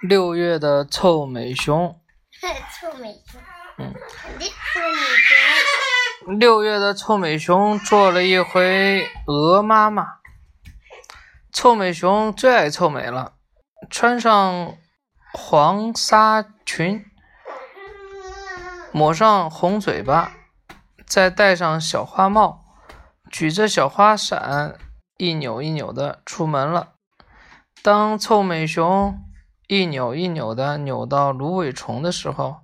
六月的臭美熊。臭美熊。嗯。臭美熊。六月的臭美熊做了一回鹅妈妈。臭美熊最爱臭美了，穿上黄纱裙，抹上红嘴巴，再戴上小花帽，举着小花伞，一扭一扭的出门了。当臭美熊一扭一扭的扭到芦苇丛的时候，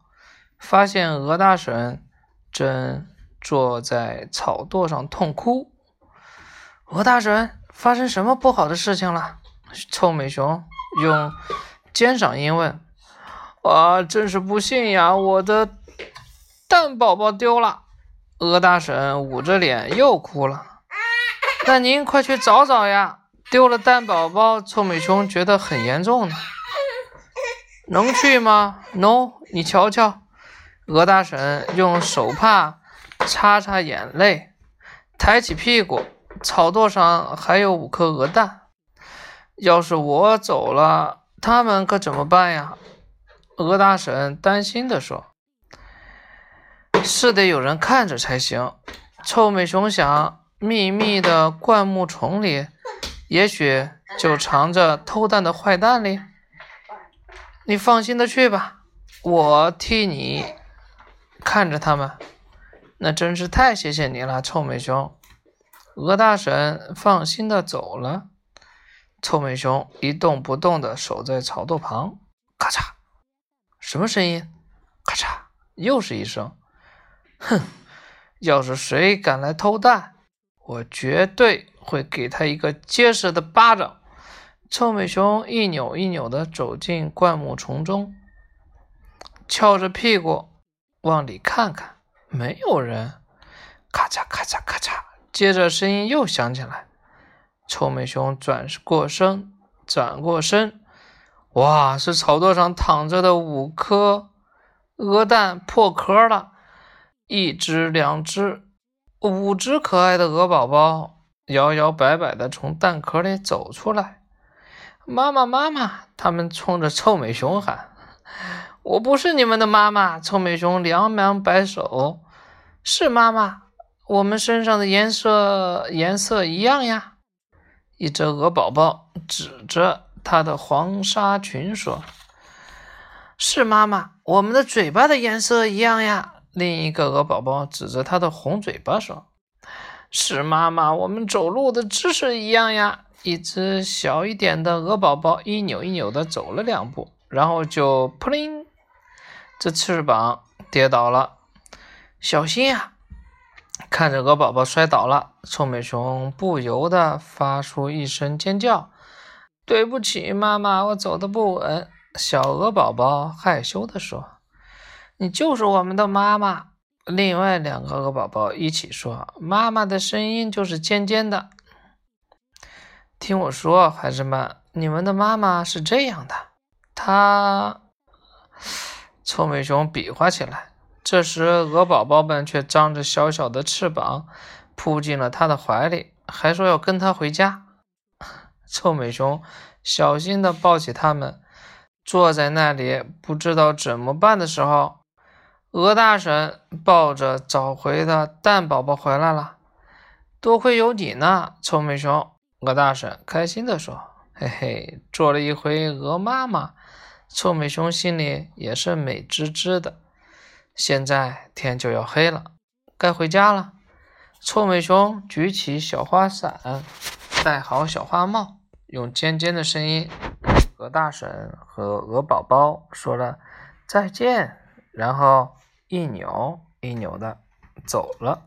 发现鹅大婶正坐在草垛上痛哭。鹅大婶。发生什么不好的事情了？臭美熊用尖嗓音问：“啊，真是不幸呀！我的蛋宝宝丢了。”鹅大婶捂着脸又哭了。那您快去找找呀！丢了蛋宝宝，臭美熊觉得很严重呢。能去吗？No，你瞧瞧。鹅大婶用手帕擦擦眼泪，抬起屁股。草垛上还有五颗鹅蛋，要是我走了，他们可怎么办呀？鹅大婶担心地说：“是得有人看着才行。”臭美熊想，密密的灌木丛里，也许就藏着偷蛋的坏蛋哩。你放心的去吧，我替你看着他们。那真是太谢谢你了，臭美熊。鹅大婶放心的走了，臭美熊一动不动的守在草垛旁。咔嚓，什么声音？咔嚓，又是一声。哼，要是谁敢来偷蛋，我绝对会给他一个结实的巴掌。臭美熊一扭一扭的走进灌木丛中，翘着屁股往里看看，没有人。咔嚓咔嚓咔嚓。接着声音又响起来，臭美熊转过身，转过身，哇，是草垛上躺着的五颗鹅蛋破壳了，一只、两只、五只可爱的鹅宝宝摇摇摆摆的从蛋壳里走出来。妈妈，妈妈！他们冲着臭美熊喊：“我不是你们的妈妈。”臭美熊连忙摆手：“是妈妈。”我们身上的颜色颜色一样呀！一只鹅宝宝指着它的黄纱裙说：“是妈妈，我们的嘴巴的颜色一样呀。”另一个鹅宝宝指着它的红嘴巴说：“是妈妈，我们走路的姿势一样呀。”一只小一点的鹅宝宝一扭一扭的走了两步，然后就扑灵，这翅膀跌倒了，小心呀！看着鹅宝宝摔倒了，臭美熊不由得发出一声尖叫：“对不起，妈妈，我走的不稳。”小鹅宝宝害羞地说：“你就是我们的妈妈。”另外两个鹅宝宝一起说：“妈妈的声音就是尖尖的。”听我说，孩子们，你们的妈妈是这样的。她，臭美熊比划起来。这时，鹅宝宝们却张着小小的翅膀，扑进了他的怀里，还说要跟他回家。臭美熊小心地抱起他们，坐在那里不知道怎么办的时候，鹅大婶抱着找回的蛋宝宝回来了。多亏有你呢，臭美熊！鹅大婶开心地说：“嘿嘿，做了一回鹅妈妈，臭美熊心里也是美滋滋的。”现在天就要黑了，该回家了。臭美熊举起小花伞，戴好小花帽，用尖尖的声音和大婶和鹅宝宝说了再见，然后一扭一扭的走了。